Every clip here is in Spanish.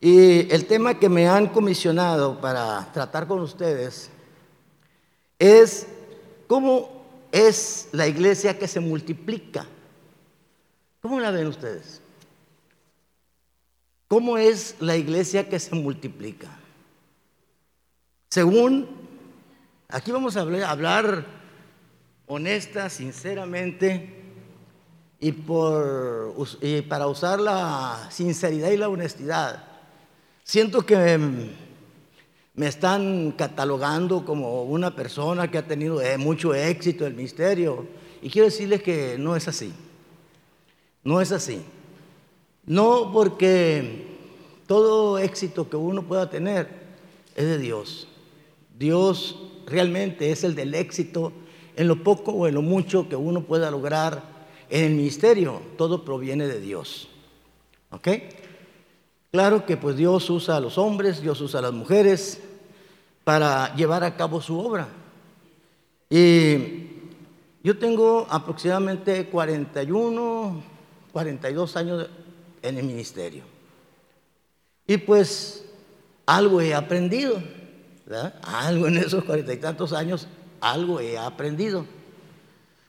Y el tema que me han comisionado para tratar con ustedes es cómo es la iglesia que se multiplica. ¿Cómo la ven ustedes? ¿Cómo es la iglesia que se multiplica? Según, aquí vamos a hablar, honesta, sinceramente, y, por, y para usar la sinceridad y la honestidad. Siento que me están catalogando como una persona que ha tenido eh, mucho éxito en el ministerio. Y quiero decirles que no es así. No es así. No porque todo éxito que uno pueda tener es de Dios. Dios realmente es el del éxito en lo poco o en lo mucho que uno pueda lograr en el ministerio. Todo proviene de Dios. ¿Ok? Claro que pues Dios usa a los hombres, Dios usa a las mujeres para llevar a cabo su obra. Y yo tengo aproximadamente 41, 42 años en el ministerio. Y pues algo he aprendido, Algo en esos cuarenta y tantos años, algo he aprendido.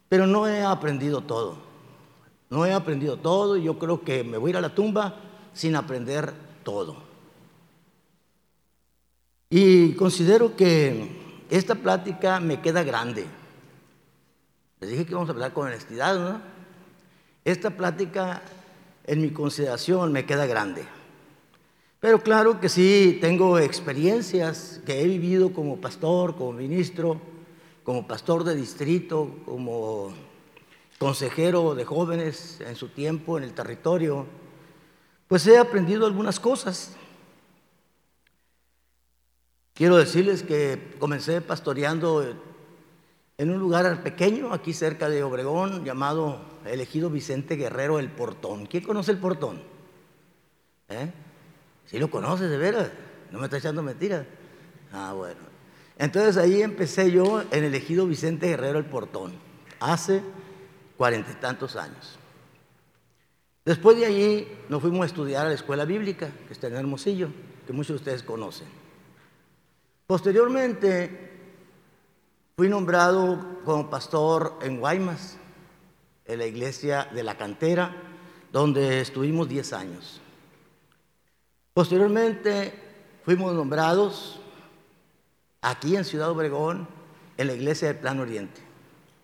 Pero no he aprendido todo. No he aprendido todo y yo creo que me voy a ir a la tumba sin aprender todo. Y considero que esta plática me queda grande. Les dije que vamos a hablar con honestidad. Esta plática, en mi consideración, me queda grande. Pero claro que sí, tengo experiencias que he vivido como pastor, como ministro, como pastor de distrito, como consejero de jóvenes en su tiempo en el territorio pues he aprendido algunas cosas. Quiero decirles que comencé pastoreando en un lugar pequeño, aquí cerca de Obregón, llamado elegido Vicente Guerrero El Portón. ¿Quién conoce el Portón? ¿Eh? ¿Sí lo conoces de veras? No me está echando mentiras. Ah, bueno. Entonces ahí empecé yo en elegido Vicente Guerrero El Portón, hace cuarenta y tantos años. Después de allí nos fuimos a estudiar a la escuela bíblica, que está en Hermosillo, que muchos de ustedes conocen. Posteriormente fui nombrado como pastor en Guaymas, en la iglesia de la cantera, donde estuvimos 10 años. Posteriormente fuimos nombrados aquí en Ciudad Obregón, en la iglesia del Plan Oriente,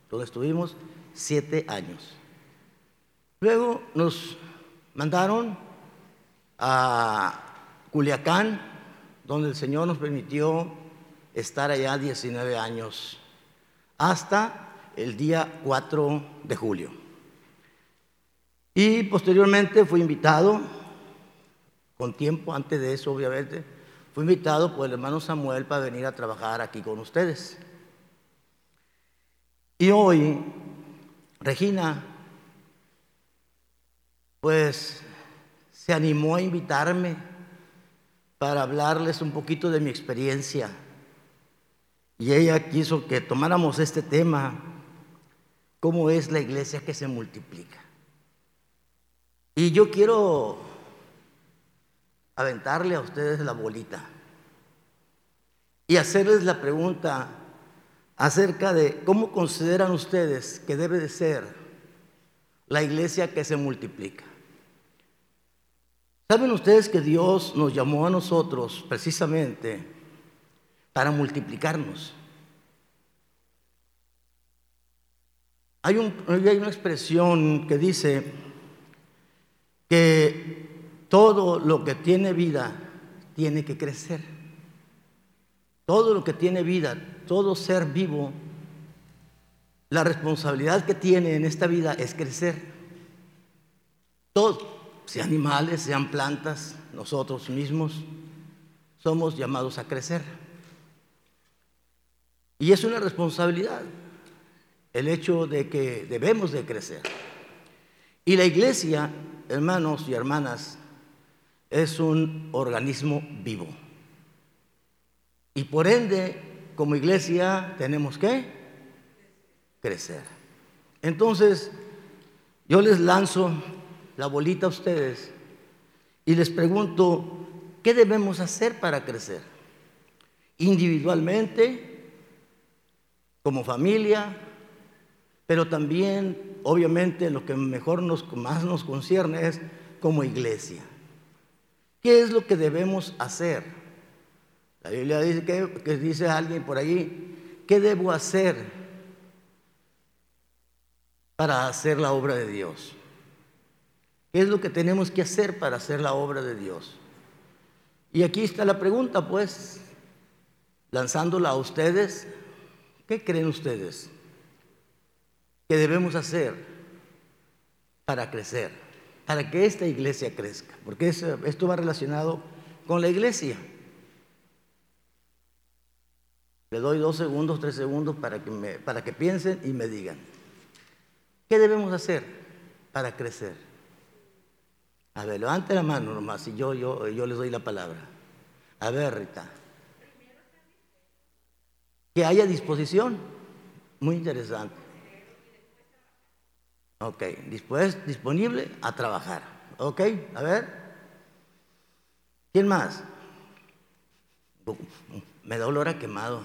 donde estuvimos 7 años. Luego nos mandaron a Culiacán, donde el Señor nos permitió estar allá 19 años, hasta el día 4 de julio. Y posteriormente fui invitado, con tiempo antes de eso obviamente, fui invitado por el hermano Samuel para venir a trabajar aquí con ustedes. Y hoy, Regina pues se animó a invitarme para hablarles un poquito de mi experiencia. Y ella quiso que tomáramos este tema, cómo es la iglesia que se multiplica. Y yo quiero aventarle a ustedes la bolita y hacerles la pregunta acerca de cómo consideran ustedes que debe de ser la iglesia que se multiplica. ¿Saben ustedes que Dios nos llamó a nosotros precisamente para multiplicarnos? Hay, hay, una expresión que dice que todo lo que tiene vida tiene que crecer. Todo lo que tiene vida, todo ser vivo, la responsabilidad que tiene en esta vida es crecer. Todo sean animales, sean plantas, nosotros mismos, somos llamados a crecer. Y es una responsabilidad el hecho de que debemos de crecer. Y la iglesia, hermanos y hermanas, es un organismo vivo. Y por ende, como iglesia, tenemos que crecer. Entonces, yo les lanzo la bolita a ustedes y les pregunto, ¿qué debemos hacer para crecer? Individualmente, como familia, pero también, obviamente, lo que mejor nos, más nos concierne es como iglesia. ¿Qué es lo que debemos hacer? La Biblia dice que, que dice alguien por ahí, ¿qué debo hacer para hacer la obra de Dios? ¿Qué es lo que tenemos que hacer para hacer la obra de Dios? Y aquí está la pregunta, pues, lanzándola a ustedes. ¿Qué creen ustedes que debemos hacer para crecer? Para que esta iglesia crezca. Porque esto va relacionado con la iglesia. Le doy dos segundos, tres segundos para que, me, para que piensen y me digan. ¿Qué debemos hacer para crecer? A ver, levante la mano nomás y yo, yo, yo les doy la palabra. A ver, Rita. Que haya disposición. Muy interesante. Ok, después disponible a trabajar. Ok, a ver. ¿Quién más? Me da olor a quemado.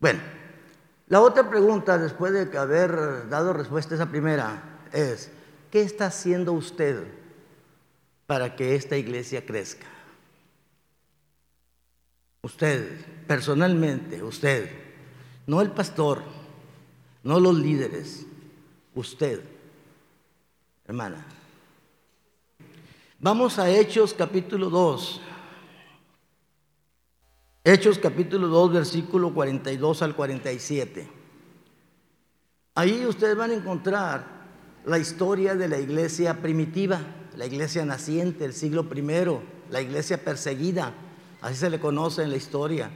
Bueno, la otra pregunta, después de haber dado respuesta a esa primera, es, ¿qué está haciendo usted para que esta iglesia crezca? Usted, personalmente, usted, no el pastor, no los líderes, usted, hermana. Vamos a Hechos capítulo 2. Hechos capítulo 2, versículo 42 al 47. Ahí ustedes van a encontrar la historia de la iglesia primitiva, la iglesia naciente, el siglo primero, la iglesia perseguida, así se le conoce en la historia,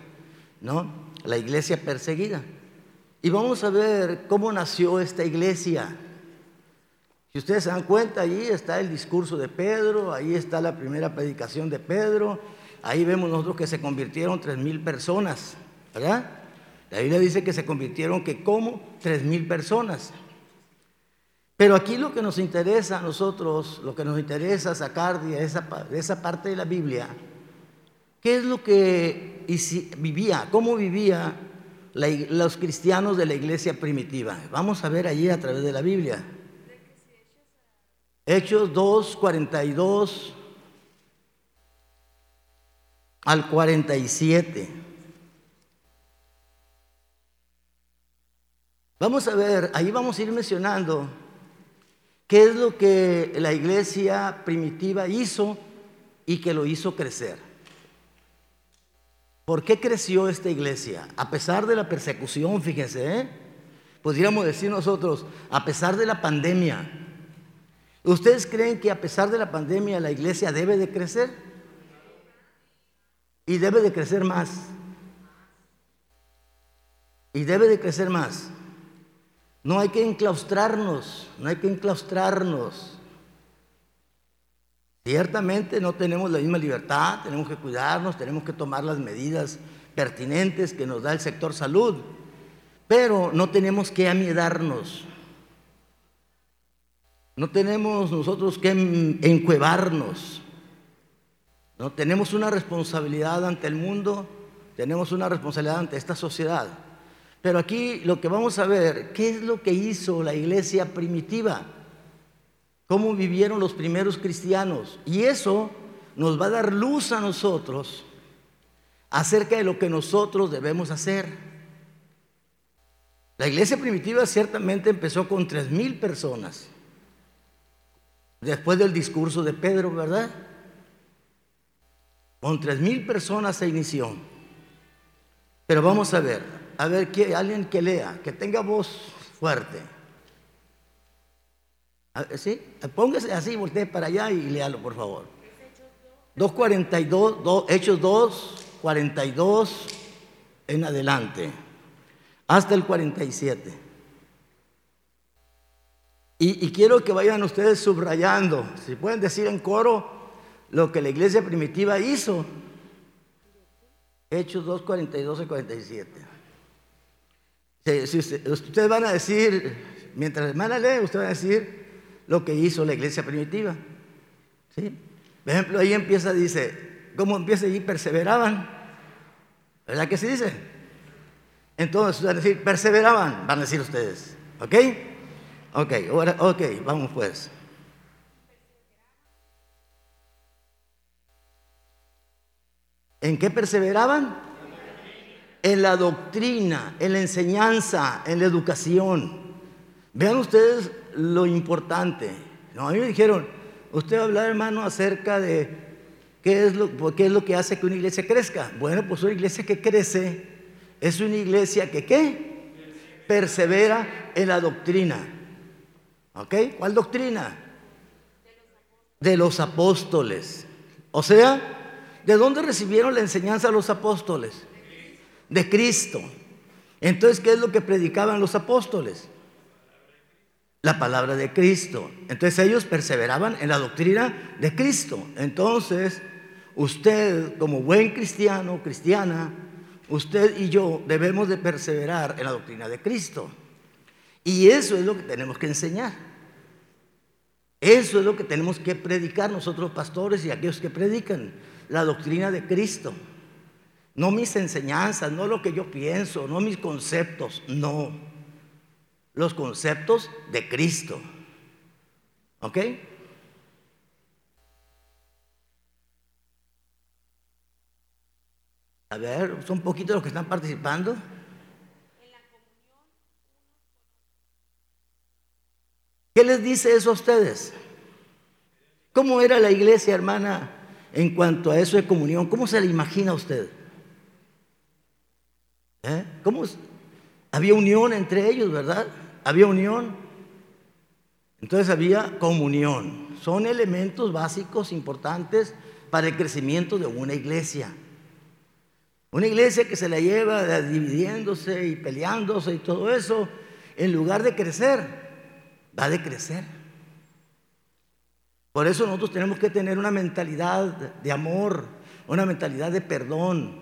¿no? La iglesia perseguida. Y vamos a ver cómo nació esta iglesia. Si ustedes se dan cuenta, ahí está el discurso de Pedro, ahí está la primera predicación de Pedro, Ahí vemos nosotros que se convirtieron tres mil personas, ¿verdad? La Biblia dice que se convirtieron que como tres mil personas. Pero aquí lo que nos interesa a nosotros, lo que nos interesa sacar de esa, de esa parte de la Biblia, ¿qué es lo que vivía? ¿Cómo vivía los cristianos de la iglesia primitiva? Vamos a ver allí a través de la Biblia. Hechos 2, 42 al 47. Vamos a ver, ahí vamos a ir mencionando qué es lo que la iglesia primitiva hizo y que lo hizo crecer. ¿Por qué creció esta iglesia? A pesar de la persecución, fíjense, ¿eh? podríamos decir nosotros, a pesar de la pandemia. ¿Ustedes creen que a pesar de la pandemia la iglesia debe de crecer? Y debe de crecer más. Y debe de crecer más. No hay que enclaustrarnos, no hay que enclaustrarnos. Ciertamente no tenemos la misma libertad, tenemos que cuidarnos, tenemos que tomar las medidas pertinentes que nos da el sector salud, pero no tenemos que amiedarnos. No tenemos nosotros que encuevarnos. ¿No? Tenemos una responsabilidad ante el mundo, tenemos una responsabilidad ante esta sociedad. Pero aquí lo que vamos a ver, ¿qué es lo que hizo la iglesia primitiva? ¿Cómo vivieron los primeros cristianos? Y eso nos va a dar luz a nosotros acerca de lo que nosotros debemos hacer. La iglesia primitiva ciertamente empezó con tres mil personas. Después del discurso de Pedro, ¿verdad? Con tres mil personas se inició. Pero vamos a ver, a ver que alguien que lea, que tenga voz fuerte. ¿Sí? Póngase así, voltee para allá y léalo, por favor. 2.42, Hechos 2, 42 en adelante, hasta el 47. Y, y quiero que vayan ustedes subrayando, si pueden decir en coro, lo que la iglesia primitiva hizo. Hechos 2, 42 y 47. Si, ustedes van a decir, mientras la hermana lee, ustedes van a decir, lo que hizo la iglesia primitiva. ¿Sí? Por ejemplo, ahí empieza, dice, ¿cómo empieza allí? Perseveraban. ¿Verdad que se dice? Entonces, van a decir, perseveraban, van a decir ustedes. ¿Ok? Ok, ahora, ok, vamos pues. ¿En qué perseveraban? En la doctrina, en la enseñanza, en la educación. Vean ustedes lo importante. No, a mí me dijeron, usted va a hablar, hermano, acerca de qué es, lo, qué es lo que hace que una iglesia crezca. Bueno, pues una iglesia que crece es una iglesia que, ¿qué? Persevera en la doctrina. ¿Ok? ¿Cuál doctrina? De los apóstoles. O sea, ¿De dónde recibieron la enseñanza los apóstoles? De Cristo. Entonces, ¿qué es lo que predicaban los apóstoles? La palabra de Cristo. Entonces ellos perseveraban en la doctrina de Cristo. Entonces, usted como buen cristiano, cristiana, usted y yo debemos de perseverar en la doctrina de Cristo. Y eso es lo que tenemos que enseñar. Eso es lo que tenemos que predicar nosotros pastores y aquellos que predican la doctrina de Cristo. No mis enseñanzas, no lo que yo pienso, no mis conceptos, no. Los conceptos de Cristo. ¿Ok? A ver, son poquitos los que están participando. ¿Qué les dice eso a ustedes? ¿Cómo era la iglesia, hermana? En cuanto a eso de comunión, ¿cómo se le imagina a usted? ¿Eh? ¿Cómo había unión entre ellos, verdad? Había unión. Entonces había comunión. Son elementos básicos importantes para el crecimiento de una iglesia. Una iglesia que se la lleva dividiéndose y peleándose y todo eso, en lugar de crecer, va a decrecer. Por eso nosotros tenemos que tener una mentalidad de amor, una mentalidad de perdón.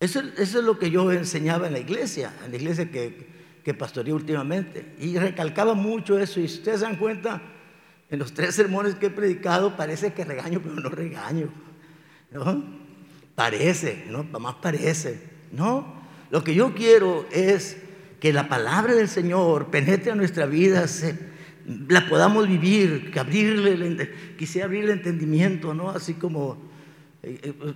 Eso, es lo que yo enseñaba en la iglesia, en la iglesia que, que pastoreé últimamente. Y recalcaba mucho eso. Y si ustedes se dan cuenta, en los tres sermones que he predicado, parece que regaño, pero no regaño. ¿no? Parece, ¿no? Más parece. No, lo que yo quiero es que la palabra del Señor penetre a nuestra vida, se, la podamos vivir, abrirle, quisiera abrirle el entendimiento, ¿no? Así como, eh, eh,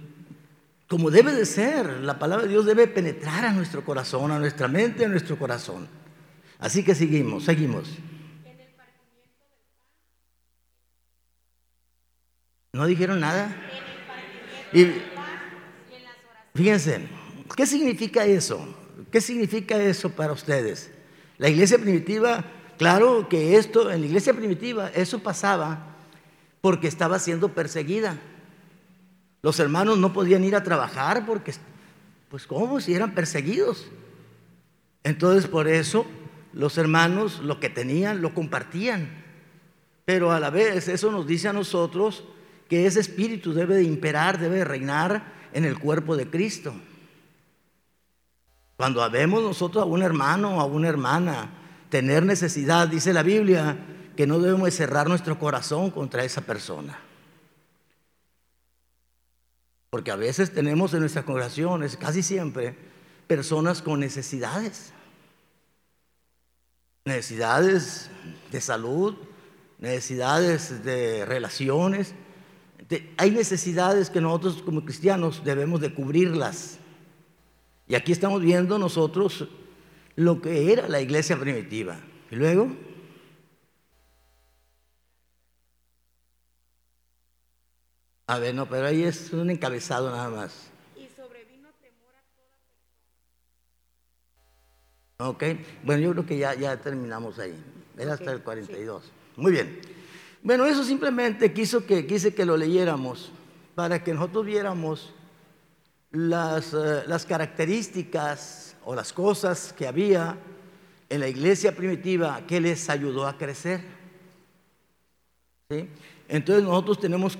como debe de ser, la palabra de Dios debe penetrar a nuestro corazón, a nuestra mente, a nuestro corazón. Así que seguimos, seguimos. ¿No dijeron nada? Y, fíjense, ¿qué significa eso? ¿Qué significa eso para ustedes? La iglesia primitiva Claro que esto, en la iglesia primitiva, eso pasaba porque estaba siendo perseguida. Los hermanos no podían ir a trabajar porque, pues, ¿cómo? Si eran perseguidos. Entonces, por eso, los hermanos lo que tenían lo compartían. Pero a la vez, eso nos dice a nosotros que ese espíritu debe de imperar, debe de reinar en el cuerpo de Cristo. Cuando vemos nosotros a un hermano o a una hermana tener necesidad, dice la Biblia, que no debemos cerrar nuestro corazón contra esa persona. Porque a veces tenemos en nuestras congregaciones, casi siempre, personas con necesidades. Necesidades de salud, necesidades de relaciones. hay necesidades que nosotros como cristianos debemos de cubrirlas. Y aquí estamos viendo nosotros lo que era la iglesia primitiva. Y luego, a ver, no, pero ahí es un encabezado nada más. Y sobrevino temor a toda Ok, bueno, yo creo que ya, ya terminamos ahí. Era hasta el 42. Muy bien. Bueno, eso simplemente quiso que, quise que lo leyéramos para que nosotros viéramos las, eh, las características o las cosas que había en la iglesia primitiva que les ayudó a crecer. Entonces nosotros tenemos,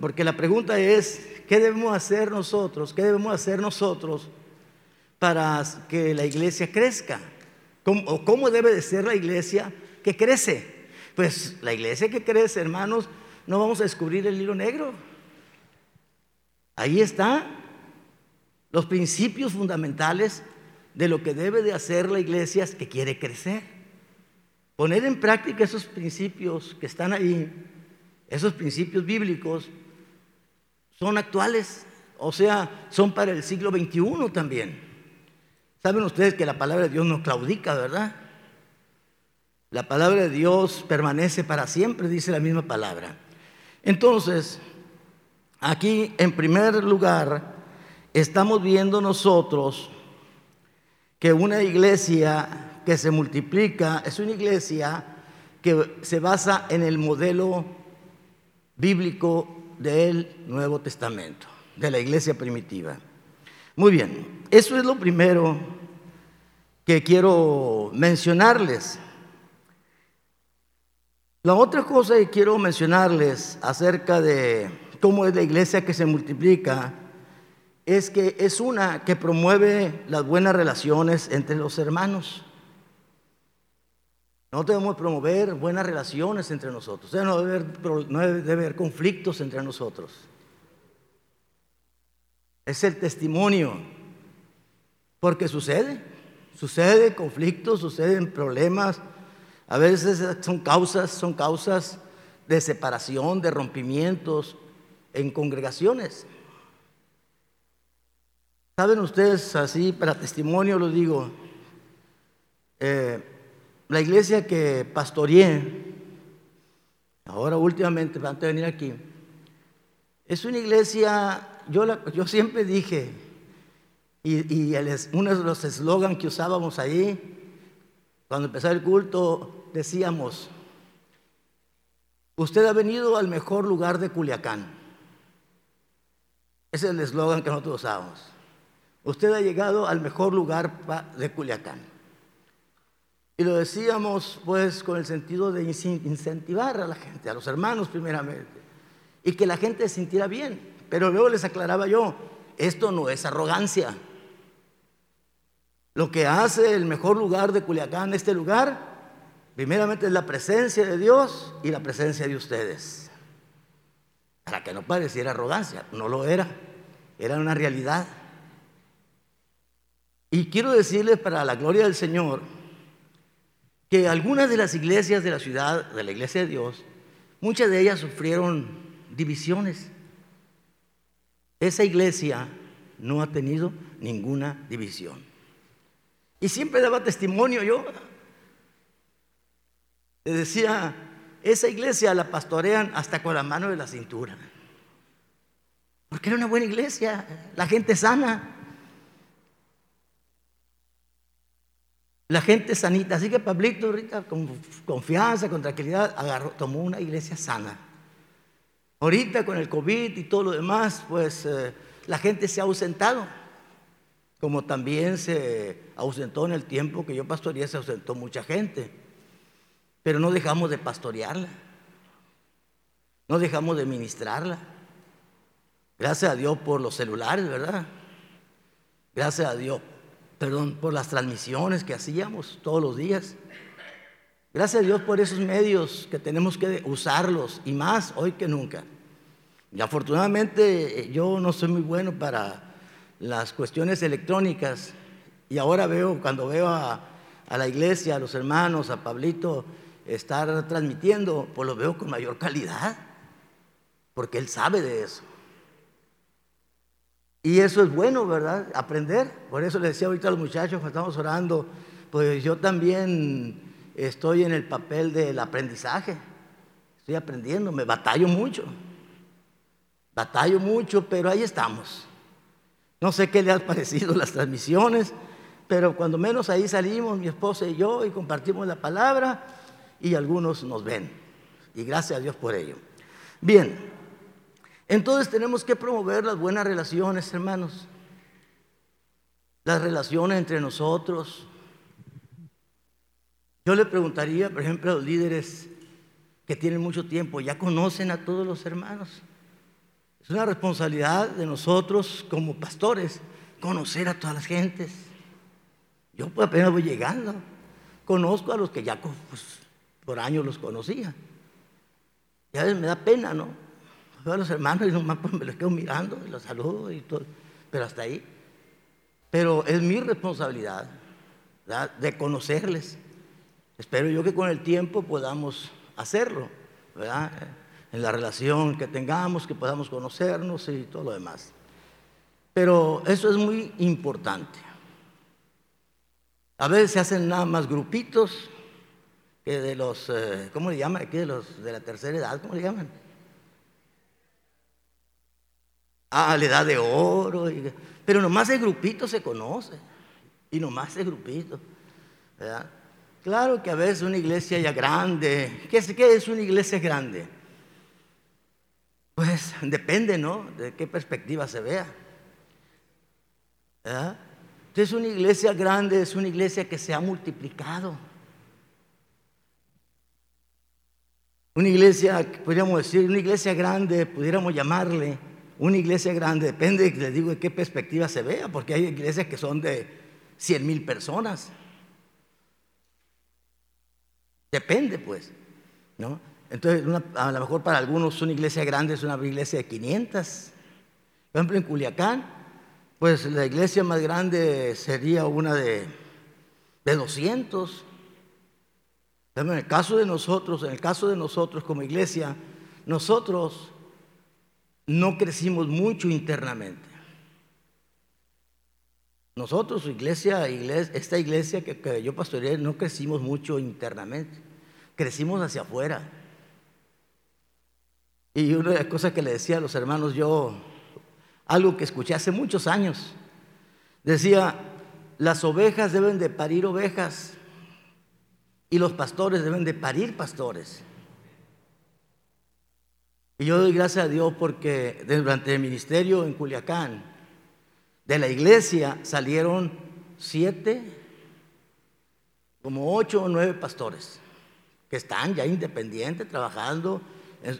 porque la pregunta es, ¿qué debemos hacer nosotros? ¿Qué debemos hacer nosotros para que la iglesia crezca? ¿Cómo, ¿O cómo debe de ser la iglesia que crece. Pues la iglesia que crece, hermanos, no vamos a descubrir el hilo negro. Ahí está los principios fundamentales de lo que debe de hacer la iglesia que quiere crecer. Poner en práctica esos principios que están ahí, esos principios bíblicos, son actuales, o sea, son para el siglo XXI también. Saben ustedes que la palabra de Dios no claudica, ¿verdad? La palabra de Dios permanece para siempre, dice la misma palabra. Entonces, aquí en primer lugar, estamos viendo nosotros que una iglesia que se multiplica es una iglesia que se basa en el modelo bíblico del Nuevo Testamento, de la iglesia primitiva. Muy bien, eso es lo primero que quiero mencionarles. La otra cosa que quiero mencionarles acerca de cómo es la iglesia que se multiplica es que es una que promueve las buenas relaciones entre los hermanos. No debemos promover buenas relaciones entre nosotros. no debe, haber, no haber conflictos entre nosotros. Es el testimonio. Porque sucede. Sucede conflictos, suceden problemas. A veces son causas, son causas de separación, de rompimientos en congregaciones. Saben ustedes, así para testimonio lo digo, eh, la iglesia que pastoreé, ahora últimamente, antes de venir aquí, es una iglesia, yo, yo siempre dije, y, uno de los eslogans que usábamos ahí, cuando empezó el culto, decíamos, usted ha venido al mejor lugar de Culiacán. Ese es el eslogan que nosotros usábamos. Usted ha llegado al mejor lugar de Culiacán. Y lo decíamos pues con el sentido de incentivar a la gente, a los hermanos primeramente, y que la gente se sintiera bien. Pero luego les aclaraba yo, esto no es arrogancia. Lo que hace el mejor lugar de Culiacán, este lugar, primeramente es la presencia de Dios y la presencia de ustedes. Para que no pareciera arrogancia, no lo era, era una realidad. Y quiero decirles para la gloria del Señor que algunas de las iglesias de la ciudad, de la iglesia de Dios, muchas de ellas sufrieron divisiones. Esa iglesia no ha tenido ninguna división. Y siempre daba testimonio yo. Le decía, esa iglesia la pastorean hasta con la mano de la cintura. Porque era una buena iglesia, la gente sana. La gente sanita. Así que Pablito ahorita con confianza, con tranquilidad, agarró, tomó una iglesia sana. Ahorita con el COVID y todo lo demás, pues eh, la gente se ha ausentado. Como también se ausentó en el tiempo que yo pastoreé, se ausentó mucha gente. Pero no dejamos de pastorearla. No dejamos de ministrarla. Gracias a Dios por los celulares, ¿verdad? Gracias a Dios perdón, por las transmisiones que hacíamos todos los días. Gracias a Dios por esos medios que tenemos que usarlos y más hoy que nunca. Y afortunadamente eh, yo no soy muy bueno para las cuestiones electrónicas y ahora veo, cuando veo a, a la iglesia, a los hermanos, a Pablito estar transmitiendo, pues lo veo con mayor calidad, porque él sabe de eso. Y eso es bueno, ¿verdad? Aprender. Por eso le decía ahorita a los muchachos cuando estamos orando, pues yo también estoy en el papel del aprendizaje. Estoy aprendiendo, me batallo mucho. Batallo mucho, pero ahí estamos. No sé qué le han parecido las transmisiones, pero cuando menos ahí salimos, mi esposa y yo, y compartimos la palabra, y algunos nos ven. Y gracias a Dios por ello. Bien, entonces tenemos que promover las buenas relaciones, hermanos. Las relaciones entre nosotros. Yo le preguntaría, por ejemplo, a los líderes que tienen mucho tiempo, ¿ya conocen a todos los hermanos? Es una responsabilidad de nosotros como pastores conocer a todas las gentes. Yo pues apenas voy llegando. Conozco a los que ya pues, por años los conocía. Y a veces me da pena, ¿no? Veo a los hermanos y nomás pues, me los quedo mirando y los saludo y todo, pero hasta ahí. Pero es mi responsabilidad de conocerles. Espero yo que con el tiempo podamos hacerlo, ¿verdad? En la relación que tengamos, que podamos conocernos y todo lo demás. Pero eso es muy importante. A veces se hacen nada más grupitos que de los, eh, ¿cómo le llaman aquí? De los de la tercera edad, ¿cómo le llaman? Ah, la edad de oro. pero nomás el grupito se conoce. Y nomás el grupito. ¿verdad? Claro que a veces una iglesia ya grande. ¿Qué es, qué es una iglesia grande? Pues depende, ¿no? De qué perspectiva se vea. Entonces una iglesia grande es una iglesia que se ha multiplicado. Una iglesia, podríamos decir, una iglesia grande, pudiéramos llamarle, una iglesia grande, depende, les digo, de qué perspectiva se vea, porque hay iglesias que son de 100 mil personas. Depende, pues, ¿no? Entonces, a lo mejor para algunos una iglesia grande es una iglesia de 500. Por ejemplo, en Culiacán, pues la iglesia más grande sería una de, de 200. En el caso de nosotros, en el caso de nosotros como iglesia, nosotros no crecimos mucho internamente. Nosotros, iglesia, esta iglesia que, yo pastoreé, no crecimos mucho internamente, crecimos hacia afuera. Y una de las cosas que le decía a los hermanos, yo, algo que escuché hace muchos años, decía, las ovejas deben de parir ovejas y los pastores deben de parir pastores. Y yo doy gracias a Dios porque durante el ministerio en Culiacán, de la iglesia salieron siete, como ocho o nueve pastores que están ya independientes, trabajando,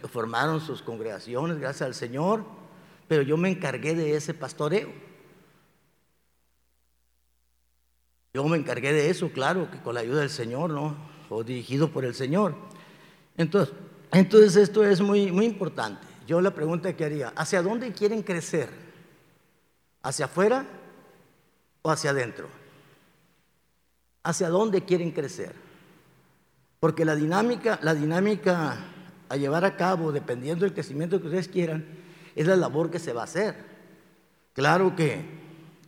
formaron sus congregaciones, gracias al Señor, pero yo me encargué de ese pastoreo. Yo me encargué de eso, claro, que con la ayuda del Señor, ¿no? O dirigido por el Señor. Entonces, entonces esto es muy, muy importante. Yo la pregunta que haría, ¿hacia dónde quieren crecer? ¿Hacia afuera o hacia adentro? ¿Hacia dónde quieren crecer? Porque la dinámica, la dinámica a llevar a cabo, dependiendo del crecimiento que ustedes quieran, es la labor que se va a hacer. Claro que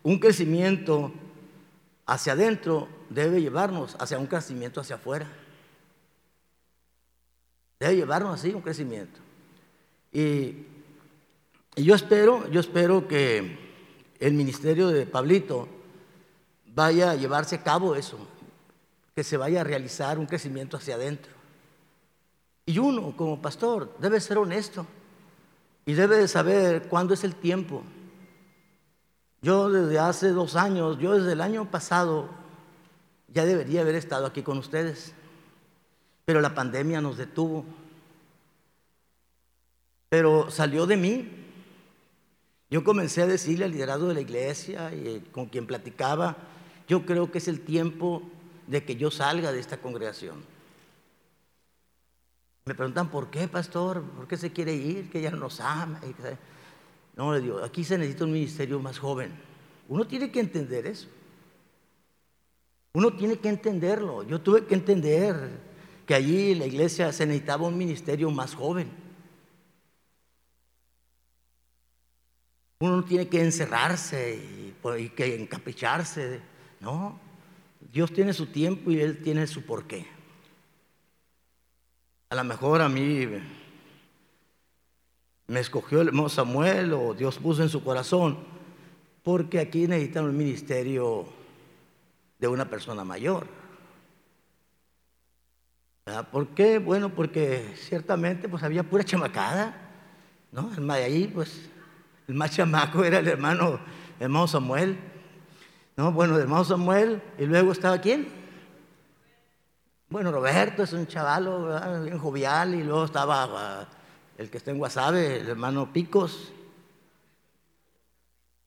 un crecimiento hacia adentro debe llevarnos hacia un crecimiento hacia afuera. Debe llevarnos así un crecimiento. Y, yo espero, yo espero que el ministerio de Pablito vaya a llevarse a cabo eso, que se vaya a realizar un crecimiento hacia adentro. Y uno, como pastor, debe ser honesto y debe de saber cuándo es el tiempo. Yo desde hace dos años, yo desde el año pasado, ya debería haber estado aquí con ustedes, pero la pandemia nos detuvo. Pero salió de mí. Yo comencé a decirle al liderazgo de la iglesia y con quien platicaba, yo creo que es el tiempo de que yo salga de esta congregación. Me preguntan, ¿por qué, pastor? ¿Por qué se quiere ir? Que ya no nos ama. No, le digo, aquí se necesita un ministerio más joven. Uno tiene que entender eso. Uno tiene que entenderlo. Yo tuve que entender que allí en la iglesia se necesitaba un ministerio más joven. Uno no tiene que encerrarse y, y que encapricharse. No, Dios tiene su tiempo y Él tiene su porqué. A lo mejor a mí me escogió el hermano Samuel o Dios puso en su corazón, porque aquí necesitan un ministerio de una persona mayor. ¿Por qué? Bueno, porque ciertamente pues había pura chamacada, ¿no? El de ahí, pues, el más chamaco era el hermano, el hermano Samuel. No, bueno, el hermano Samuel, y luego estaba quién? Bueno, Roberto es un chavalo bien jovial, y luego estaba ah, el que está en Guasave, el hermano Picos,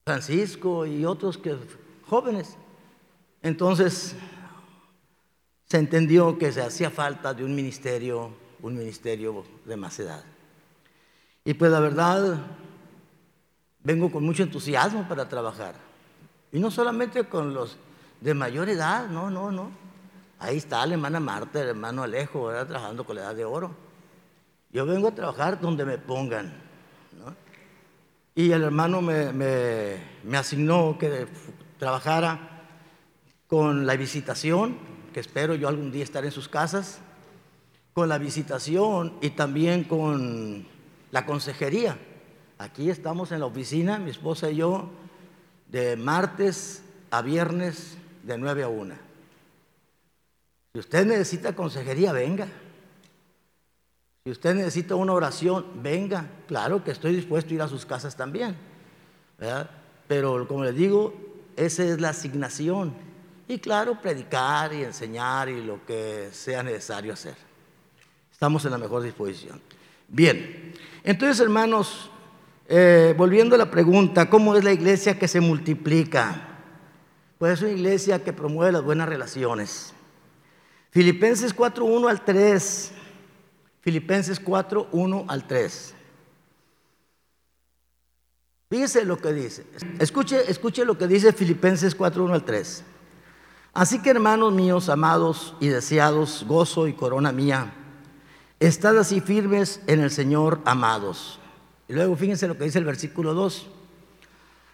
Francisco y otros que jóvenes. Entonces, se entendió que se hacía falta de un ministerio, un ministerio de más edad. Y pues la verdad, vengo con mucho entusiasmo para trabajar. Y no solamente con los de mayor edad, no, no, no. Ahí está la hermana Marta, el hermano Alejo, trabajando con la edad de oro. Yo vengo a trabajar donde me pongan. Y el hermano me, me asignó que trabajara con la visitación, espero yo algún día estar en sus casas, con la visitación y también con la consejería. Aquí estamos en la oficina, mi esposa y yo, de martes a viernes de 9 a 1. Si usted necesita consejería, venga. Si usted necesita una oración, venga. Claro que estoy dispuesto a ir a sus casas también. Pero como les digo, esa es la asignación. Y claro, predicar y enseñar y lo que sea necesario hacer. Estamos en la mejor disposición. Bien, entonces hermanos, eh, volviendo a la pregunta, ¿cómo es la iglesia que se multiplica? Pues es una iglesia que promueve las buenas relaciones. Filipenses 4, 1 al 3. Filipenses 4, 1 al 3. Fíjese lo que dice. Escuche, escuche lo que dice Filipenses 4, 1 al 3. Así que hermanos míos, amados y deseados, gozo y corona mía, estad así firmes en el Señor, amados. Y luego fíjense lo que dice el versículo 2.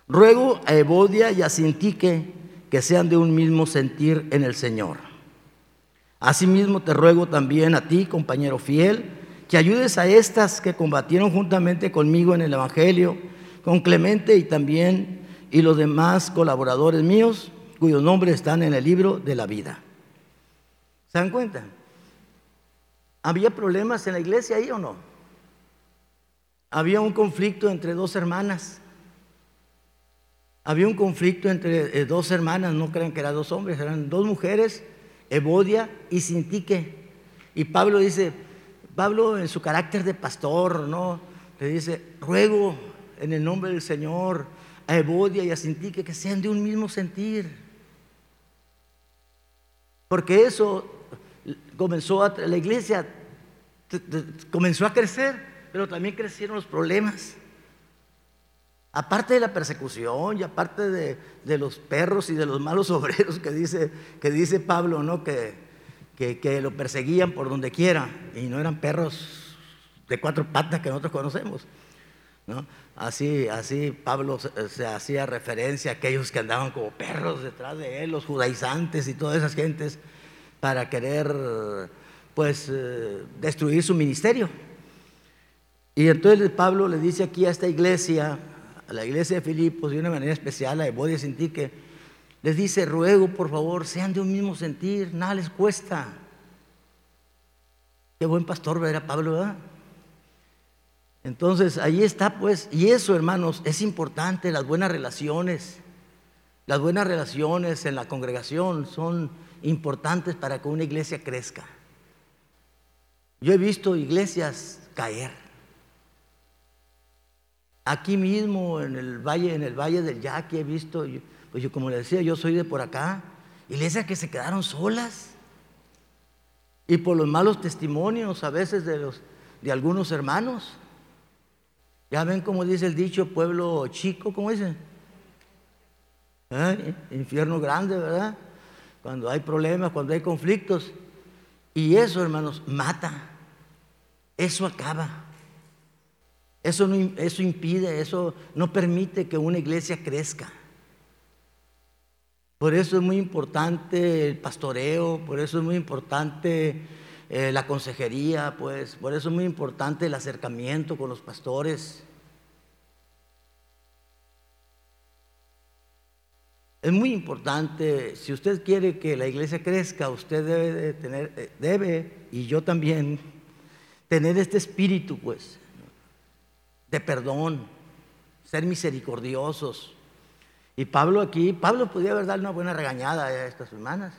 Ruego a Evodia y a Sintique que sean de un mismo sentir en el Señor. Asimismo te ruego también a ti, compañero fiel, que ayudes a estas que combatieron juntamente conmigo en el Evangelio, con Clemente y también y los demás colaboradores míos, cuyos nombres están en el libro de la vida. ¿Se dan cuenta? ¿Había problemas en la iglesia ahí o no? había un conflicto entre dos hermanas. Había un conflicto entre eh, dos hermanas, no crean que eran dos hombres, eran dos mujeres, Evodia y Sintique. Y Pablo dice, Pablo en su carácter de pastor, ¿no? Le dice, ruego en el nombre del Señor a Evodia y a Sintique que sean de un mismo sentir. Porque eso comenzó a, la iglesia comenzó a crecer pero también crecieron los problemas. Aparte de la persecución y aparte de, los perros y de los malos obreros que dice, que dice Pablo, ¿no? Que, que, lo perseguían por donde quiera y no eran perros de cuatro patas que nosotros conocemos. Así, así Pablo se, hacía referencia a aquellos que andaban como perros detrás de él, los judaizantes y todas esas gentes, para querer pues eh, destruir su ministerio. Y entonces Pablo le dice aquí a esta iglesia, a la iglesia de Filipos, de una manera especial, a Evodia sentir que les dice, ruego por favor, sean de un mismo sentir, nada les cuesta. Qué buen pastor era Pablo, ¿verdad? Entonces, ahí está pues, y eso hermanos, es importante, las buenas relaciones, las buenas relaciones en la congregación son importantes para que una iglesia crezca. Yo he visto iglesias caer. Aquí mismo en el valle, en el valle del Yaqui he visto, pues yo como le decía, yo soy de por acá, iglesias que se quedaron solas. Y por los malos testimonios a veces de, los, de algunos hermanos. Ya ven como dice el dicho, pueblo chico, ¿cómo dice? ¿Eh? Infierno grande, ¿verdad? Cuando hay problemas, cuando hay conflictos. Y eso, hermanos, mata. Eso acaba. Eso, eso impide, eso no permite que una iglesia crezca. Por eso es muy importante el pastoreo, por eso es muy importante eh, la consejería, pues, por eso es muy importante el acercamiento con los pastores. Es muy importante, si usted quiere que la iglesia crezca, usted debe tener, eh, debe, y yo también, tener este espíritu, pues, de perdón, ser misericordiosos. Y Pablo aquí, Pablo podía haber dado una buena regañada a estas hermanas.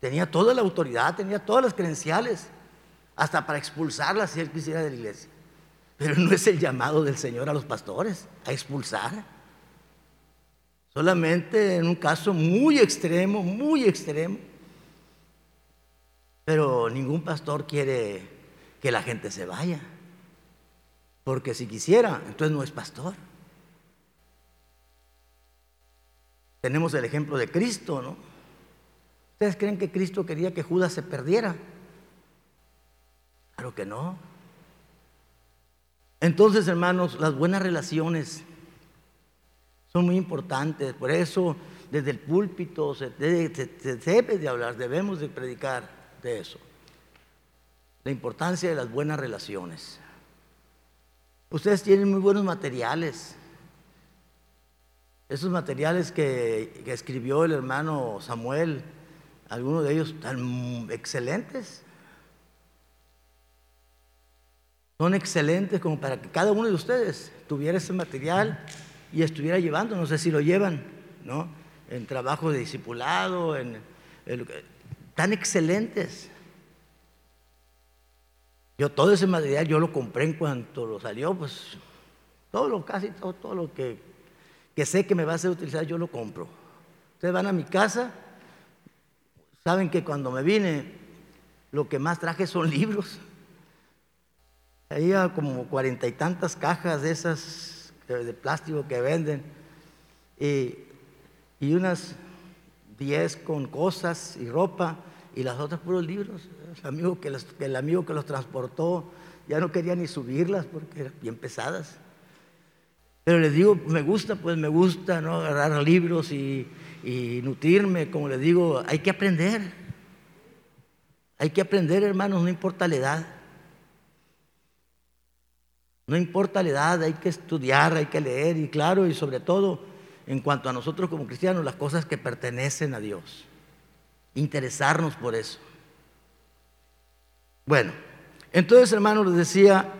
Tenía toda la autoridad, tenía todas las credenciales, hasta para expulsarlas si él quisiera de la iglesia. Pero no es el llamado del Señor a los pastores, a expulsar. Solamente en un caso muy extremo, muy extremo, Pero ningún pastor quiere que la gente se vaya. Porque si quisiera, entonces no es pastor. Tenemos el ejemplo de Cristo, ¿no? ¿Ustedes creen que Cristo quería que Judas se perdiera? Claro que no. Entonces, hermanos, las buenas relaciones son muy importantes. Por eso, desde el púlpito se debe, de hablar, debemos de predicar de eso. La importancia de las buenas relaciones. Ustedes tienen muy buenos materiales. Esos materiales que escribió el hermano Samuel, algunos de ellos están excelentes. Son excelentes como para que cada uno de ustedes tuviera ese material y estuviera llevando, no sé si lo llevan, ¿no? En trabajo de discipulado, en, tan excelentes. Yo todo ese material yo lo compré en cuanto lo salió, pues todo lo, casi todo, todo lo que, que sé que me va a hacer utilizar, yo lo compro. Ustedes van a mi casa, saben que cuando me vine, lo que más traje son libros. Había como cuarenta y tantas cajas de esas de plástico que venden y, unas diez con cosas y ropa y las otras puros libros. El amigo que, los, el amigo que los transportó ya no quería ni subirlas porque eran bien pesadas. Pero les digo, me gusta, pues me gusta, ¿no? Agarrar libros y, y nutrirme, como les digo, hay que aprender. Hay que aprender, hermanos, no importa la edad. No importa la edad, hay que estudiar, hay que leer y claro, y sobre todo en cuanto a nosotros como cristianos, las cosas que pertenecen a Dios. Interesarnos por eso. Bueno, entonces hermanos les decía,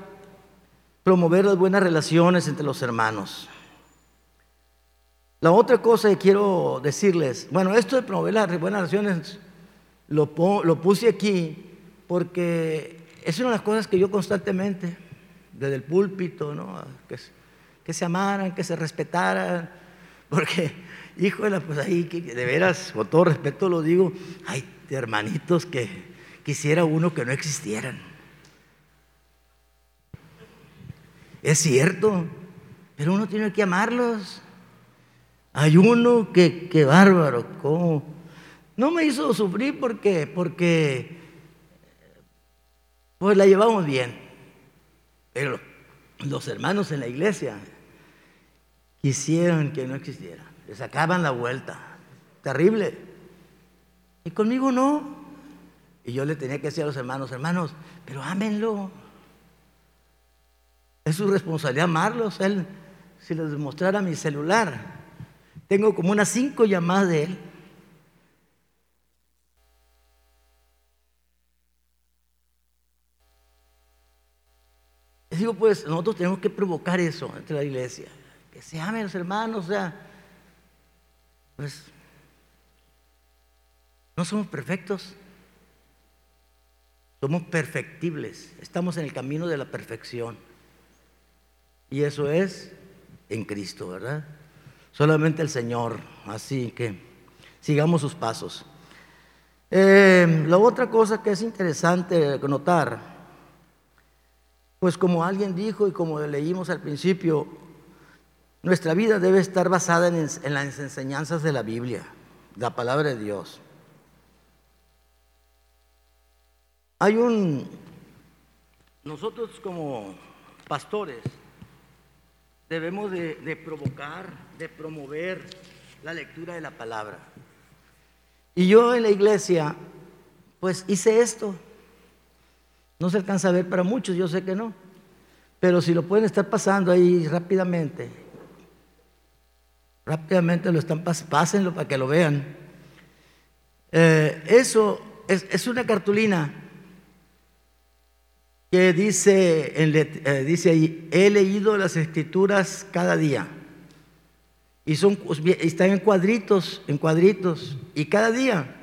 promover las buenas relaciones entre los hermanos. La otra cosa que quiero decirles, bueno, esto de promover las buenas relaciones lo, puse aquí porque es una de las cosas que yo constantemente desde el púlpito, ¿no? Que, se amaran, que se respetaran, porque, híjole, pues ahí, de veras, con todo respeto lo digo, hay hermanitos que quisiera uno que no existieran. Es cierto, pero uno tiene que amarlos. Hay uno que, que bárbaro, ¿cómo? No me hizo sufrir porque, porque, pues la llevamos bien. Pero los hermanos en la iglesia quisieron que no existiera. Le sacaban la vuelta. Terrible. Y conmigo no. Y yo le tenía que decir a los hermanos, hermanos, pero ámenlo. Es su responsabilidad amarlos. Él, si les mostrara mi celular, tengo como unas cinco llamadas de él. digo, pues nosotros tenemos que provocar eso entre la iglesia. Que se amen los hermanos, o sea, pues no somos perfectos, somos perfectibles, estamos en el camino de la perfección. Y eso es en Cristo, ¿verdad? Solamente el Señor, así que sigamos sus pasos. Eh, la otra cosa que es interesante notar, pues como alguien dijo y como leímos al principio, nuestra vida debe estar basada en, las enseñanzas de la Biblia, la palabra de Dios. Hay un, nosotros como pastores debemos de, provocar, de promover la lectura de la palabra. Y yo en la iglesia, pues hice esto. No se alcanza a ver para muchos, yo sé que no. Pero si lo pueden estar pasando ahí rápidamente, rápidamente lo están pásenlo para que lo vean. Eh, eso es, una cartulina dice, eh, dice ahí, he leído las escrituras cada día. Y son, están en cuadritos, en cuadritos, y cada día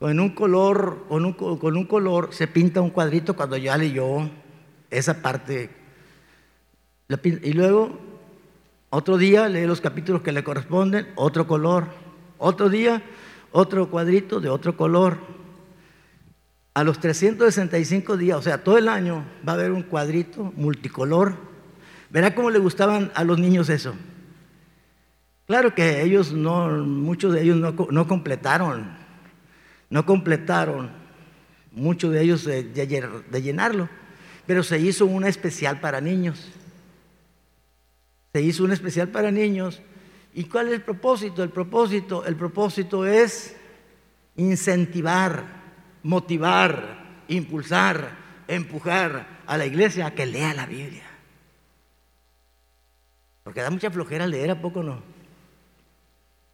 con un color, con un, con un color se pinta un cuadrito cuando ya leyó esa parte. Y luego, otro día lee los capítulos que le corresponden, otro color. Otro día, otro cuadrito de otro color. A los 365 días, o sea, todo el año va a haber un cuadrito multicolor. Verá cómo le gustaban a los niños eso. Claro que ellos no, muchos de ellos no, completaron, no completaron, muchos de ellos de, de llenarlo, pero se hizo una especial para niños. Se hizo una especial para niños. ¿Y cuál es el propósito? El propósito, el propósito es incentivar, motivar, impulsar, empujar a la iglesia a que lea la Biblia. Porque da mucha flojera leer, ¿a poco no?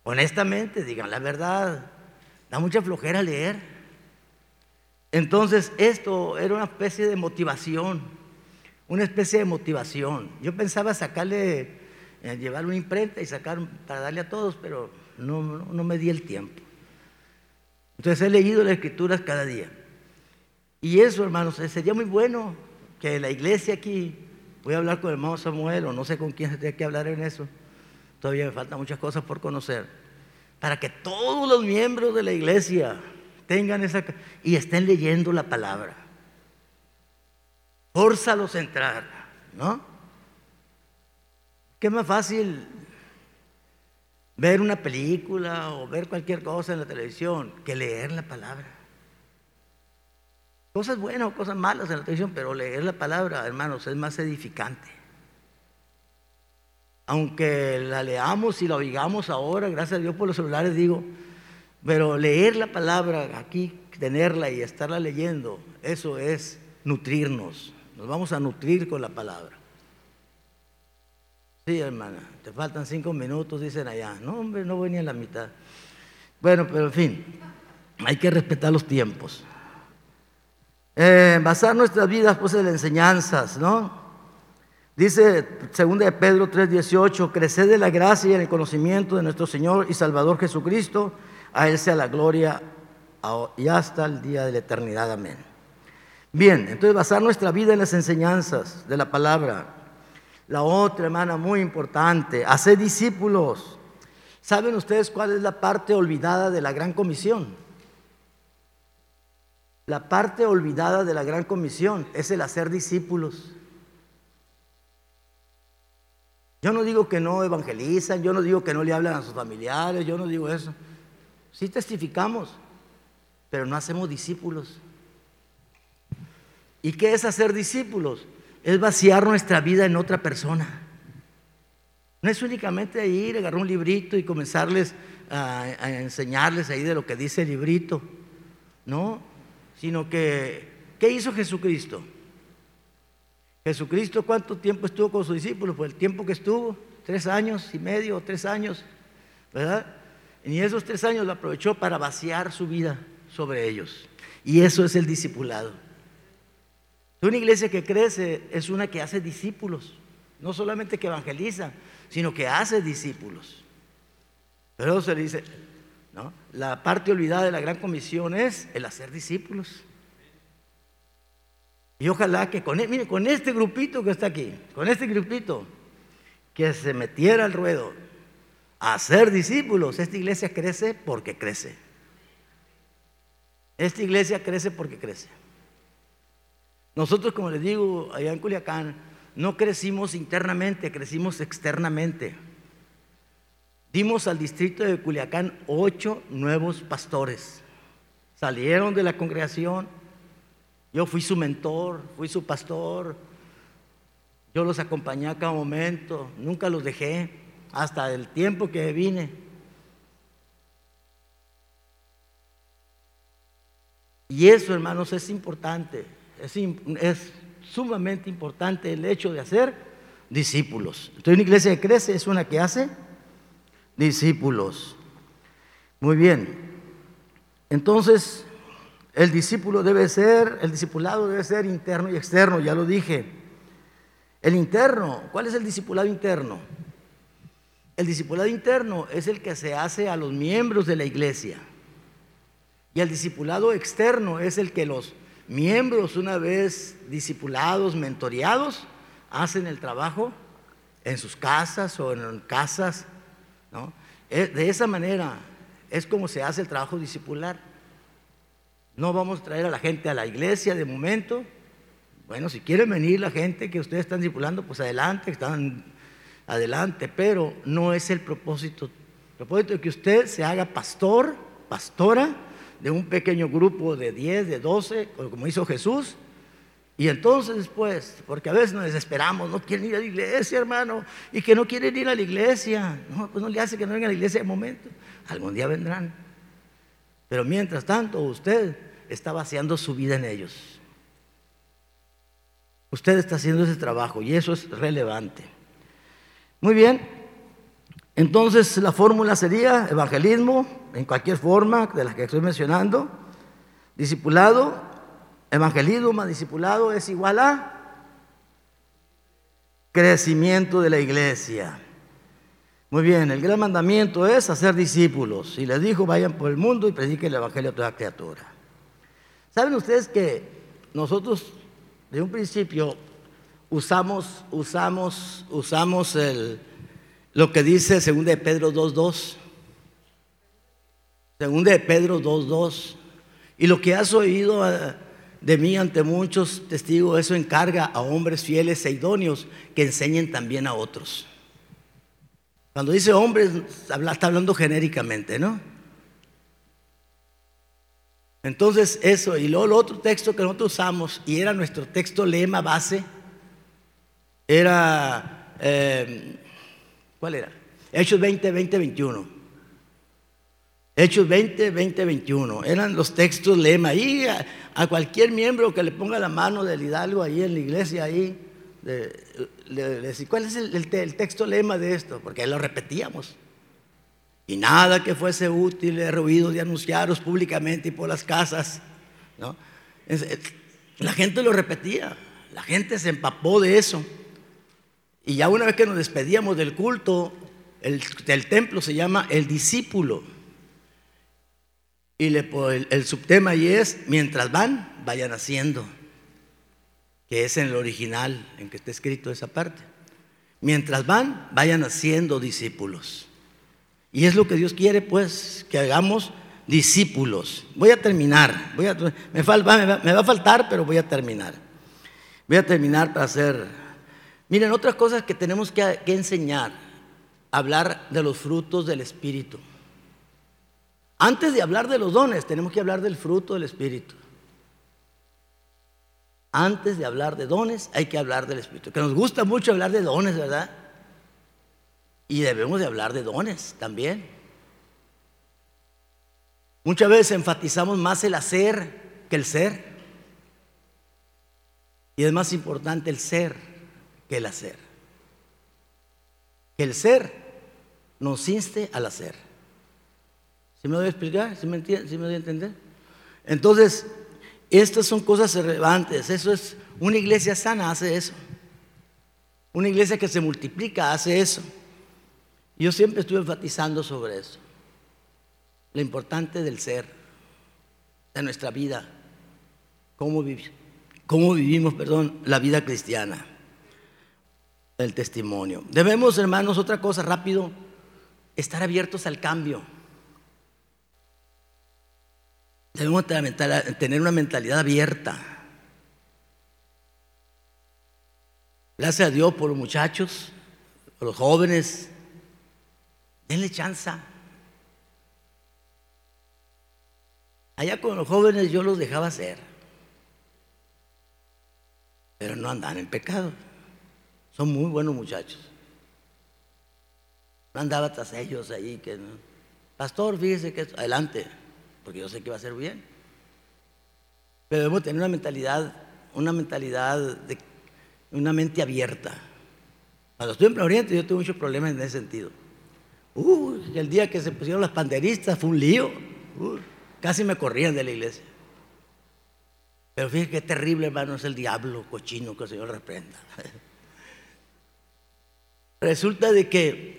Honestamente, digan la verdad, da mucha flojera leer. Entonces, esto era una especie de motivación, una especie de motivación. Yo pensaba sacarle, eh, llevar una imprenta y sacar para darle a todos, pero no, no me di el tiempo. Entonces he leído las escrituras cada día. Y eso, hermanos, sería muy bueno que la iglesia aquí, voy a hablar con el hermano Samuel, o no sé con quién se tiene que hablar en eso, todavía me faltan muchas cosas por conocer, para que todos los miembros de la iglesia tengan esa y estén leyendo la palabra. Fórzalos a entrar, ¿no? Qué más fácil ver una película o ver cualquier cosa en la televisión que leer la palabra. Cosas buenas o cosas malas en la televisión, pero leer la palabra, hermanos, es más edificante. Aunque la leamos y la oigamos ahora, gracias a Dios por los celulares, digo, pero leer la palabra aquí, tenerla y estarla leyendo, eso es nutrirnos. Nos vamos a nutrir con la palabra. Sí, hermana, te faltan cinco minutos, dicen allá. No, hombre, no voy ni a la mitad. Bueno, pero en fin, hay que respetar los tiempos. Eh, basar nuestras vidas pues en las enseñanzas, ¿no? Dice 2 de Pedro 3:18, crecer de la gracia y en el conocimiento de nuestro Señor y Salvador Jesucristo, a Él sea la gloria y hasta el día de la eternidad. Amén. Bien, entonces basar nuestra vida en las enseñanzas de la palabra, la otra, hermana, muy importante, hacer discípulos. ¿Saben ustedes cuál es la parte olvidada de la gran comisión? La parte olvidada de la gran comisión es el hacer discípulos. Yo no digo que no evangelizan, yo no digo que no le hablan a sus familiares, yo no digo eso. Sí testificamos, pero no hacemos discípulos. ¿Y qué es hacer discípulos? Es vaciar nuestra vida en otra persona. No es únicamente ir, agarrar un librito y comenzarles a, enseñarles ahí de lo que dice el librito, no, sino que, ¿qué hizo Jesucristo? Jesucristo, ¿cuánto tiempo estuvo con sus discípulos? Pues el tiempo que estuvo, tres años y medio, tres años, ¿verdad? Y esos tres años lo aprovechó para vaciar su vida sobre ellos. Y eso es el discipulado. Una iglesia que crece es una que hace discípulos, no solamente que evangeliza, sino que hace discípulos. Pero se dice, ¿no? La parte olvidada de la gran comisión es el hacer discípulos. Y ojalá que con, e, con este grupito que está aquí, con este grupito, que se metiera al ruedo a hacer discípulos, esta iglesia crece porque crece. Esta iglesia crece porque crece. Nosotros, como les digo, allá en Culiacán, no crecimos internamente, crecimos externamente. Dimos al distrito de Culiacán ocho nuevos pastores. Salieron de la congregación. Yo fui su mentor, fui su pastor. Yo los acompañé a cada momento. Nunca los dejé hasta el tiempo que vine. Y eso, hermanos, es importante es, sumamente importante el hecho de hacer discípulos. Entonces una iglesia que crece es una que hace discípulos. Muy bien. Entonces, el discípulo debe ser, el discipulado debe ser interno y externo, ya lo dije. El interno, ¿cuál es el discipulado interno? El discipulado interno es el que se hace a los miembros de la iglesia. Y el discipulado externo es el que los miembros, una vez discipulados, mentoreados, hacen el trabajo en sus casas o en casas. ¿no? De esa manera es como se hace el trabajo discipular. No vamos a traer a la gente a la iglesia de momento. Bueno, si quieren venir la gente que ustedes están discipulando, pues adelante, están adelante, pero no es el propósito. El propósito es que usted se haga pastor, pastora de un pequeño grupo de 10, de 12, como hizo Jesús. Y entonces después, porque a veces nos desesperamos, no quieren ir a la iglesia, hermano, y que no quieren ir a la iglesia. No, pues no le hace que no vengan a la iglesia de momento. Algún día vendrán. Pero mientras tanto, usted está vaciando su vida en ellos. Usted está haciendo ese trabajo y eso es relevante. Muy bien, entonces la fórmula sería evangelismo en cualquier forma de las que estoy mencionando, discipulado, evangelismo más discipulado es igual a crecimiento de la iglesia. Muy bien, el gran mandamiento es hacer discípulos. Y les dijo, vayan por el mundo y prediquen el evangelio a toda criatura. ¿Saben ustedes que nosotros de un principio usamos, usamos, usamos el, lo que dice 2 de Pedro 2.2? 2 de Pedro 2.2. Y lo que has oído eh, de mí ante muchos testigos, eso encarga a hombres fieles e idóneos que enseñen también a otros. Cuando dice hombres, está hablando genéricamente, ¿no? Entonces eso, y luego el otro texto que nosotros usamos, y era nuestro texto lema base, era, eh, ¿cuál era? Hechos 20, 20, 21. Hechos 20, 20, 21. Eran los textos lema. Y a, cualquier miembro que le ponga la mano del hidalgo ahí en la iglesia, ahí, le, ¿cuál es el, texto lema de esto? Porque lo repetíamos. Y nada que fuese útil he ruido de anunciaros públicamente y por las casas. ¿no? La gente lo repetía, la gente se empapó de eso. Y ya una vez que nos despedíamos del culto, el, templo se llama el discípulo. Y el, subtema ahí es, mientras van, vayan haciendo que es en el original, en que está escrito esa parte. Mientras van, vayan haciendo discípulos. Y es lo que Dios quiere, pues, que hagamos discípulos. Voy a terminar. Voy a, me, me, va, a faltar, pero voy a terminar. Voy a terminar para hacer... Miren, otras cosas que tenemos que, que enseñar. Hablar de los frutos del Espíritu. Antes de hablar de los dones, tenemos que hablar del fruto del Espíritu. Antes de hablar de dones, hay que hablar del Espíritu. Que nos gusta mucho hablar de dones, ¿verdad? Y debemos de hablar de dones también. Muchas veces enfatizamos más el hacer que el ser. Y es más importante el ser que el hacer. Que el ser nos inste al hacer. ¿Sí me voy a explicar? ¿Sí me, ¿Sí me doy a entender? Entonces, estas son cosas relevantes. Eso es, una iglesia sana hace eso. Una iglesia que se multiplica hace eso. Yo siempre estuve enfatizando sobre eso. Lo importante del ser, de nuestra vida, cómo, cómo vivimos, perdón, la vida cristiana, el testimonio. Debemos, hermanos, otra cosa rápido, estar abiertos al cambio. Debemos tener una mentalidad abierta. Gracias a Dios por los muchachos, por los jóvenes. Denle chance. Allá con los jóvenes yo los dejaba hacer. Pero no andan en pecado. Son muy buenos muchachos. No andaba tras ellos ahí que no. Pastor, fíjese que adelante porque yo sé que va a ser bien. Pero debemos tener una mentalidad, una mentalidad de una mente abierta. Cuando estuve en Oriente yo tuve muchos problemas en ese sentido. Uh, el día que se pusieron las panderistas fue un lío. Casi me corrían de la iglesia. Pero fíjense qué terrible, hermano, es el diablo cochino que el Señor reprenda. Resulta de que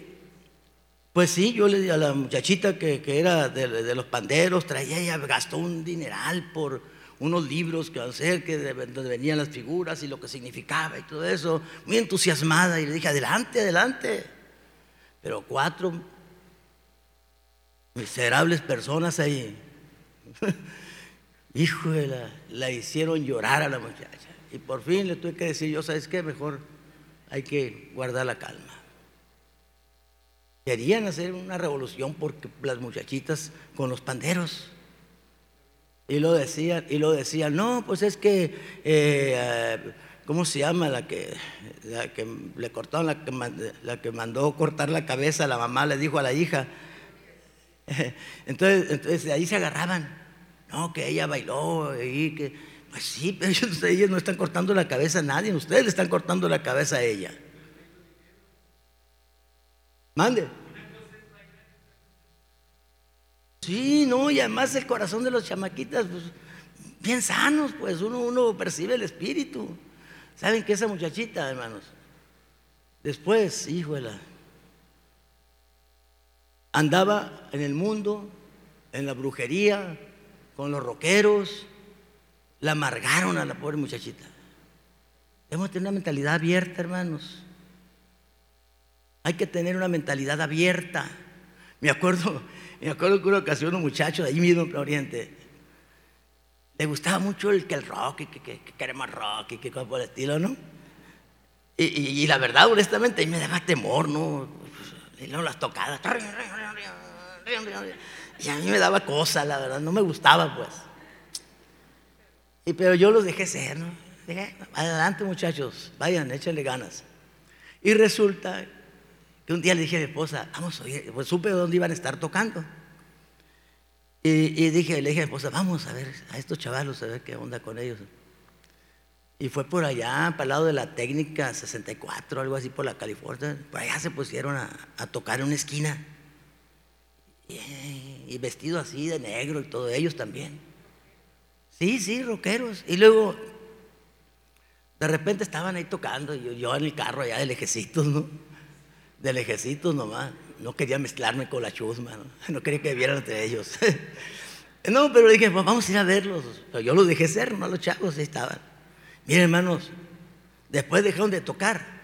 pues sí, yo le di a la muchachita que, era de, los panderos, traía ella, gastó un dineral por unos libros que hacer, que de, donde venían las figuras y lo que significaba y todo eso, muy entusiasmada, y le dije, adelante, adelante. Pero cuatro miserables personas ahí. hijo de la, la hicieron llorar a la muchacha. Y por fin le tuve que decir, yo, ¿sabes qué? Mejor hay que guardar la calma. Querían hacer una revolución porque las muchachitas con los panderos. Y lo decían, y lo decían, no, pues es que, eh, ¿cómo se llama? La que, la que le cortaron, la que, la que mandó cortar la cabeza, la mamá le dijo a la hija. Entonces, entonces ahí se agarraban. No, que ella bailó y que, pues sí, pero ellos, no están cortando la cabeza a nadie, ustedes le están cortando la cabeza a ella. Mande. Sí, no, y además el corazón de los chamaquitas, pues, bien sanos, pues uno, uno percibe el espíritu. ¿Saben que esa muchachita, hermanos? Después, híjola, andaba en el mundo, en la brujería, con los roqueros, la amargaron a la pobre muchachita. Debemos tener una mentalidad abierta, hermanos. Hay que tener una mentalidad abierta. Me acuerdo, me acuerdo que una ocasión un muchacho de ahí mismo en Oriente le gustaba mucho el que el rock y que, que, queremos rock y que cosas por el estilo, ¿no? Y, la verdad, honestamente, ahí me daba temor, ¿no? Y luego las tocadas. Y a mí me daba cosa, la verdad, no me gustaba, pues. Y, pero yo los dejé ser, ¿no? Dije, adelante muchachos, vayan, échenle ganas. Y resulta que un día le dije a mi esposa, vamos a oír, pues supe dónde iban a estar tocando. Y, dije, le dije a mi esposa, vamos a ver a estos chavalos, a ver qué onda con ellos. Y fue por allá, para el lado de la técnica 64, algo así por la California. Por allá se pusieron a, tocar en una esquina. Y, y, vestido así de negro y todo, ellos también. Sí, sí, rockeros. Y luego, de repente estaban ahí tocando, yo, yo en el carro allá del ejército, ¿no? del ejército nomás. No quería mezclarme con la chusma, ¿no? no quería que vieran entre ellos. no, pero dije, pues vamos a ir a verlos. yo los dejé ser, no los chavos, ahí estaban. Miren, hermanos, después dejaron de tocar.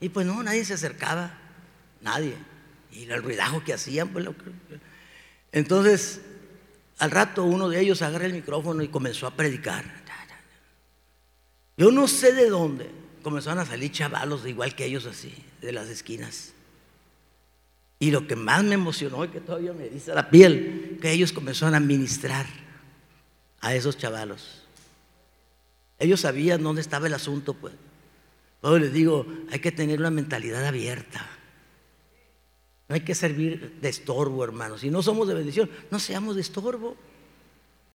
Y pues no, nadie se acercaba, nadie. Y el ruidajo que hacían, pues lo Entonces, al rato uno de ellos agarra el micrófono y comenzó a predicar. Yo no sé de dónde comenzaron a salir chavalos igual que ellos así de las esquinas. Y lo que más me emocionó y que todavía me dice la piel, que ellos comenzaron a ministrar a esos chavalos. Ellos sabían dónde estaba el asunto, pues. Todo les digo, hay que tener una mentalidad abierta. No hay que servir de estorbo, hermanos. Si no somos de bendición, no seamos de estorbo.